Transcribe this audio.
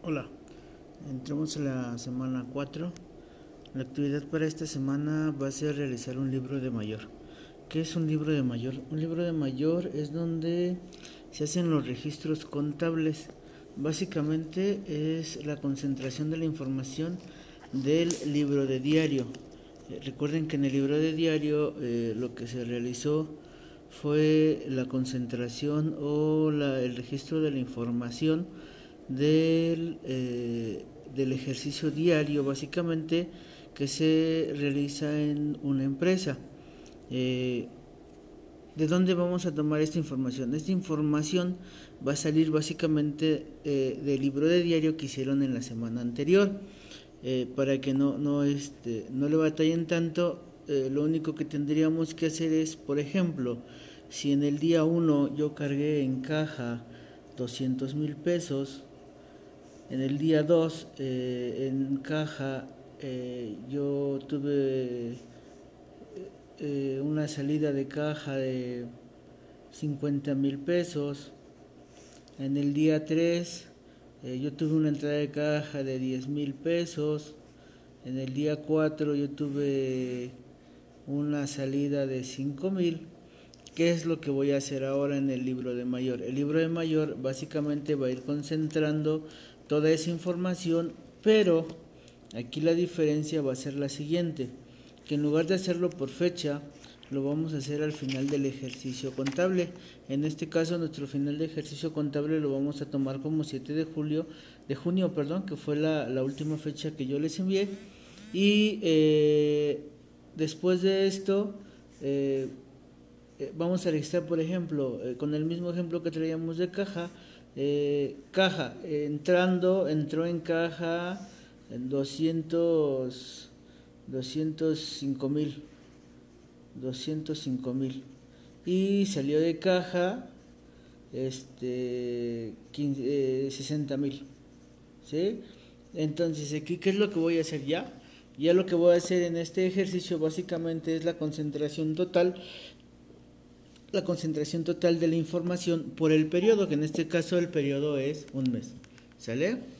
Hola, entramos a la semana 4. La actividad para esta semana va a ser realizar un libro de mayor. ¿Qué es un libro de mayor? Un libro de mayor es donde se hacen los registros contables. Básicamente es la concentración de la información del libro de diario. Eh, recuerden que en el libro de diario eh, lo que se realizó fue la concentración o la, el registro de la información del, eh, del ejercicio diario básicamente que se realiza en una empresa. Eh, ¿De dónde vamos a tomar esta información? Esta información va a salir básicamente eh, del libro de diario que hicieron en la semana anterior. para que no, no, este, no le batallen tanto, lo único que tendríamos que hacer es, por ejemplo, si en el día 1 yo cargué en caja 200 mil pesos, en el día 2, eh, en caja, eh, yo tuve eh, una salida de caja de 50 mil pesos. En el día 3, yo tuve una entrada de caja de 10 mil pesos. En el día 4, yo tuve una salida de 5 mil. ¿Qué es lo que voy a hacer ahora en el libro de mayor? El libro de mayor básicamente va a ir concentrando toda esa información, pero aquí la diferencia va a ser la siguiente, que en lugar de hacerlo por fecha, lo vamos a hacer al final del ejercicio contable. En este caso, nuestro final de ejercicio contable lo vamos a tomar como 7 de julio, de junio, perdón, que fue la, última fecha que yo les envié. Y eh, después de esto, eh, eh, vamos a registrar, por ejemplo, con el mismo ejemplo que traíamos de caja, eh, caja, entrando, entró en caja en 200, 205 mil, 205 mil. Y salió de caja este 60 eh, mil. ¿Sí? Entonces, aquí, ¿qué es lo que voy a hacer ya? Ya lo que voy a hacer en este ejercicio básicamente es la concentración total la concentración total de la información por el periodo, que en este caso el periodo es un mes. ¿Sale?